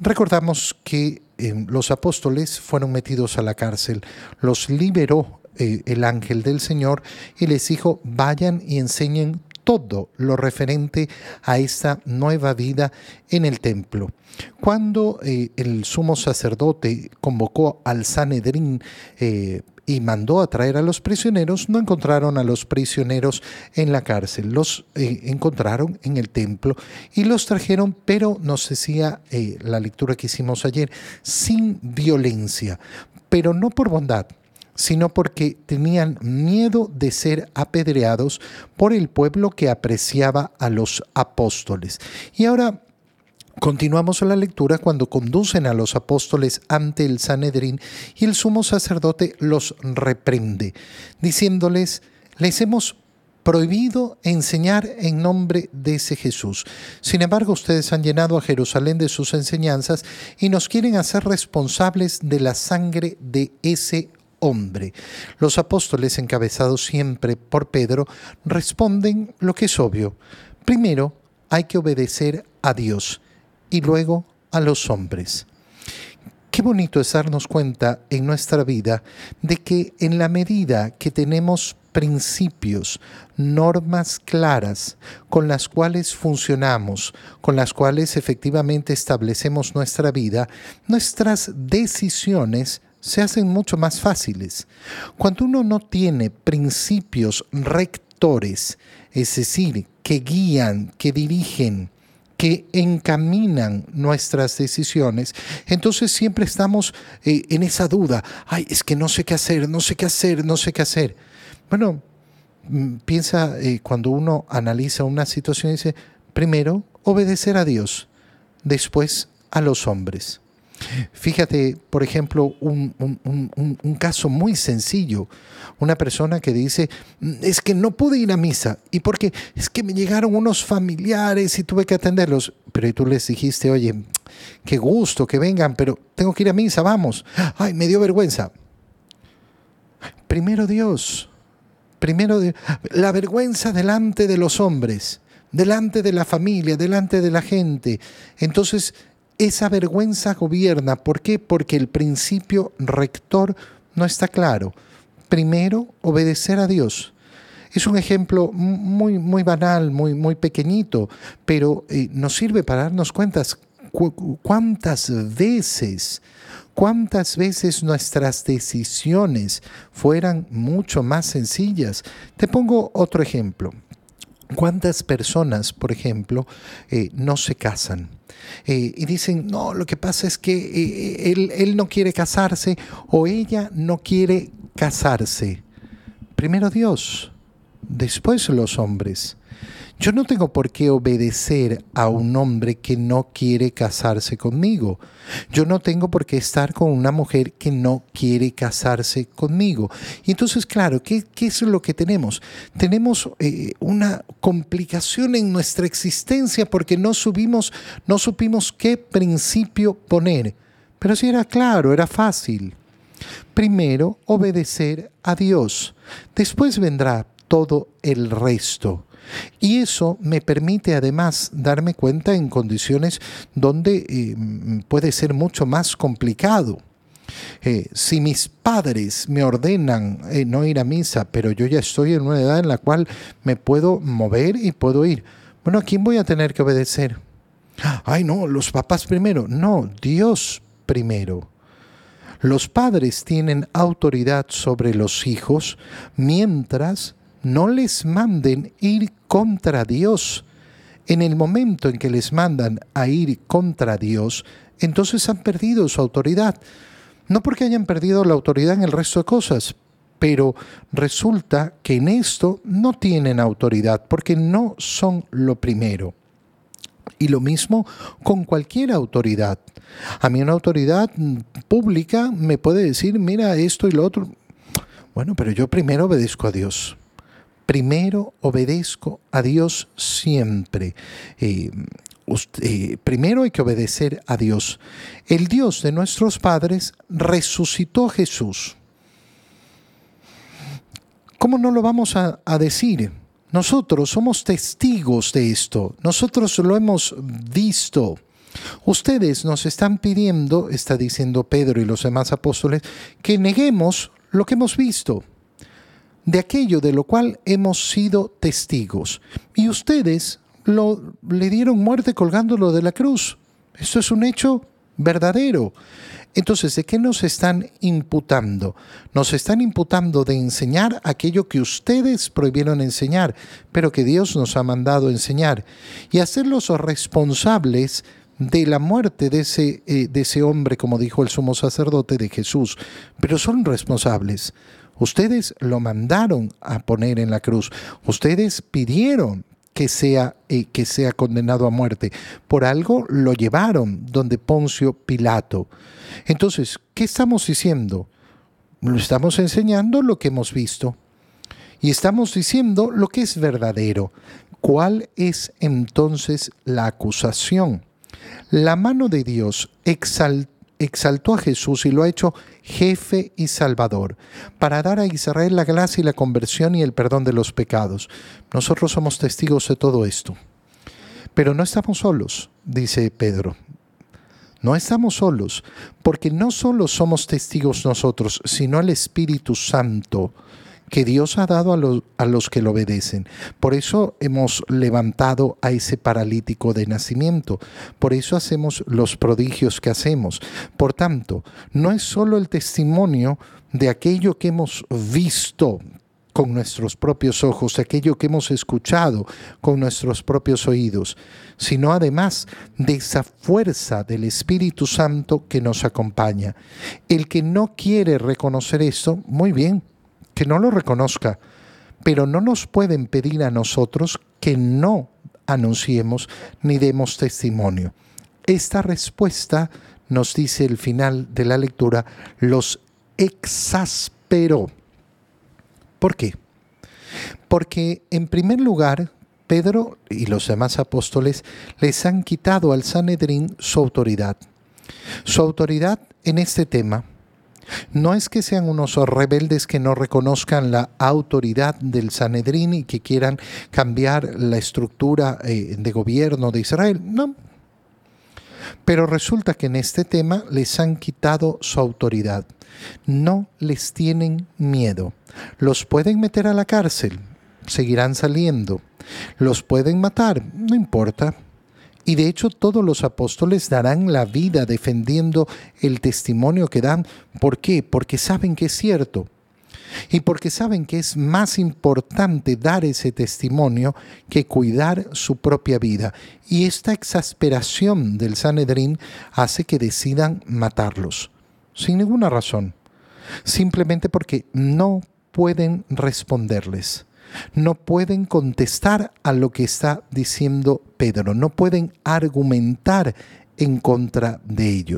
Recordamos que eh, los apóstoles fueron metidos a la cárcel, los liberó eh, el ángel del Señor y les dijo, vayan y enseñen todo lo referente a esta nueva vida en el templo. Cuando eh, el sumo sacerdote convocó al Sanedrín y mandó a traer a los prisioneros, no encontraron a los prisioneros en la cárcel, los eh, encontraron en el templo y los trajeron, pero nos decía la lectura que hicimos ayer, sin violencia, pero no por bondad, sino porque tenían miedo de ser apedreados por el pueblo que apreciaba a los apóstoles. Y ahora Continuamos la lectura cuando conducen a los apóstoles ante el Sanedrín y el sumo sacerdote los reprende, diciéndoles, les hemos prohibido enseñar en nombre de ese Jesús. Sin embargo, ustedes han llenado a Jerusalén de sus enseñanzas y nos quieren hacer responsables de la sangre de ese hombre. Los apóstoles, encabezados siempre por Pedro, responden lo que es obvio. Primero, hay que obedecer a Dios y luego a los hombres. Qué bonito es darnos cuenta en nuestra vida de que en la medida que tenemos principios, normas claras con las cuales funcionamos, con las cuales efectivamente establecemos nuestra vida, nuestras decisiones se hacen mucho más fáciles. Cuando uno no tiene principios rectores, es decir, que guían, que dirigen, que encaminan nuestras decisiones, entonces siempre estamos eh, en esa duda, ay, es que no sé qué hacer, no sé qué hacer, no sé qué hacer. Bueno, mm, piensa eh, cuando uno analiza una situación, dice, primero, obedecer a Dios, después a los hombres. Fíjate, por ejemplo, un, caso muy sencillo. Una persona que dice, mm, es que no pude ir a misa. ¿Y porque Es que me llegaron unos familiares y tuve que atenderlos. Pero tú les dijiste, oye, qué gusto que vengan, pero tengo que ir a misa, vamos. Ay, me dio vergüenza. Primero Dios. Primero la vergüenza delante de los hombres, delante de la familia, delante de la gente. Entonces, esa vergüenza gobierna. ¿Por qué? Porque el principio rector no está claro. Primero, obedecer a Dios. Es un ejemplo muy, muy banal, muy, muy pequeñito, pero eh, nos sirve para darnos cuenta cuántas veces, cuántas veces nuestras decisiones fueran mucho más sencillas. Te pongo otro ejemplo. ¿Cuántas personas, por ejemplo, eh, no se casan? Eh, y dicen, no, lo que pasa es que eh, él, él no quiere casarse o ella no quiere casarse. Primero Dios, después los hombres. Yo no tengo por qué obedecer a un hombre que no quiere casarse conmigo. Yo no tengo por qué estar con una mujer que no quiere casarse conmigo. Y entonces, claro, ¿qué, es lo que tenemos? Tenemos eh, una complicación en nuestra existencia porque no, no supimos qué principio poner. Pero si era claro, era fácil. Primero, obedecer a Dios. Después vendrá todo el resto. Y eso me permite además darme cuenta en condiciones donde eh, puede ser mucho más complicado. Eh, si mis padres me ordenan eh, no ir a misa, pero yo ya estoy en una edad en la cual me puedo mover y puedo ir, bueno, ¿a quién voy a tener que obedecer? Ay, no, los papás primero. No, Dios primero. Los padres tienen autoridad sobre los hijos mientras no les manden ir contra Dios. En el momento en que les mandan a ir contra Dios, entonces han perdido su autoridad. No porque hayan perdido la autoridad en el resto de cosas, pero resulta que en esto no tienen autoridad porque no son lo primero. Y lo mismo con cualquier autoridad. A mí una autoridad pública me puede decir, mira esto y lo otro. Bueno, pero yo primero obedezco a Dios primero obedezco a Dios siempre. Eh, eh, primero hay que obedecer a Dios. El Dios de nuestros padres resucitó a Jesús. ¿Cómo no lo vamos a, a decir? Nosotros somos testigos de esto, nosotros lo hemos visto. Ustedes nos están pidiendo, está diciendo Pedro y los demás apóstoles, que neguemos lo que hemos visto, de aquello de lo cual hemos sido testigos. Y ustedes lo, le dieron muerte colgándolo de la cruz. Esto es un hecho verdadero. Entonces, ¿de qué nos están imputando? Nos están imputando de enseñar aquello que ustedes prohibieron enseñar, pero que Dios nos ha mandado enseñar, y hacerlos responsables de la muerte de ese, eh, de ese hombre, como dijo el sumo sacerdote de Jesús, pero son responsables. Ustedes lo mandaron a poner en la cruz, ustedes pidieron que sea, eh, que sea condenado a muerte. Por algo lo llevaron donde Poncio Pilato. Entonces, ¿qué estamos diciendo? Estamos enseñando lo que hemos visto. Y estamos diciendo lo que es verdadero. ¿Cuál es entonces la acusación? La mano de Dios exaltó a Jesús y lo ha hecho jefe y salvador, para dar a Israel la gracia y la conversión y el perdón de los pecados. Nosotros somos testigos de todo esto. Pero no estamos solos, dice Pedro. No estamos solos, porque no solo somos testigos nosotros, sino el Espíritu Santo que Dios ha dado a los, que lo obedecen. Por eso hemos levantado a ese paralítico de nacimiento. Por eso hacemos los prodigios que hacemos. Por tanto, no es solo el testimonio de aquello que hemos visto con nuestros propios ojos, aquello que hemos escuchado con nuestros propios oídos, sino además de esa fuerza del Espíritu Santo que nos acompaña. El que no quiere reconocer esto, muy bien, que no lo reconozca, pero no nos pueden pedir a nosotros que no anunciemos ni demos testimonio. Esta respuesta, nos dice el final de la lectura, los exasperó. ¿Por qué? Porque en primer lugar, Pedro y los demás apóstoles les han quitado al Sanedrín su autoridad. Su autoridad en este tema no es que sean unos rebeldes que no reconozcan la autoridad del Sanedrín y que quieran cambiar la estructura eh, de gobierno de Israel, no. Pero resulta que en este tema les han quitado su autoridad. No les tienen miedo. Los pueden meter a la cárcel, seguirán saliendo. Los pueden matar, no importa y de hecho todos los apóstoles darán la vida defendiendo el testimonio que dan. ¿Por qué? Porque saben que es cierto. Y porque saben que es más importante dar ese testimonio que cuidar su propia vida. Y esta exasperación del Sanedrín hace que decidan matarlos. Sin ninguna razón. Simplemente porque no pueden responderles no pueden contestar a lo que está diciendo Pedro, no pueden argumentar en contra de ellos.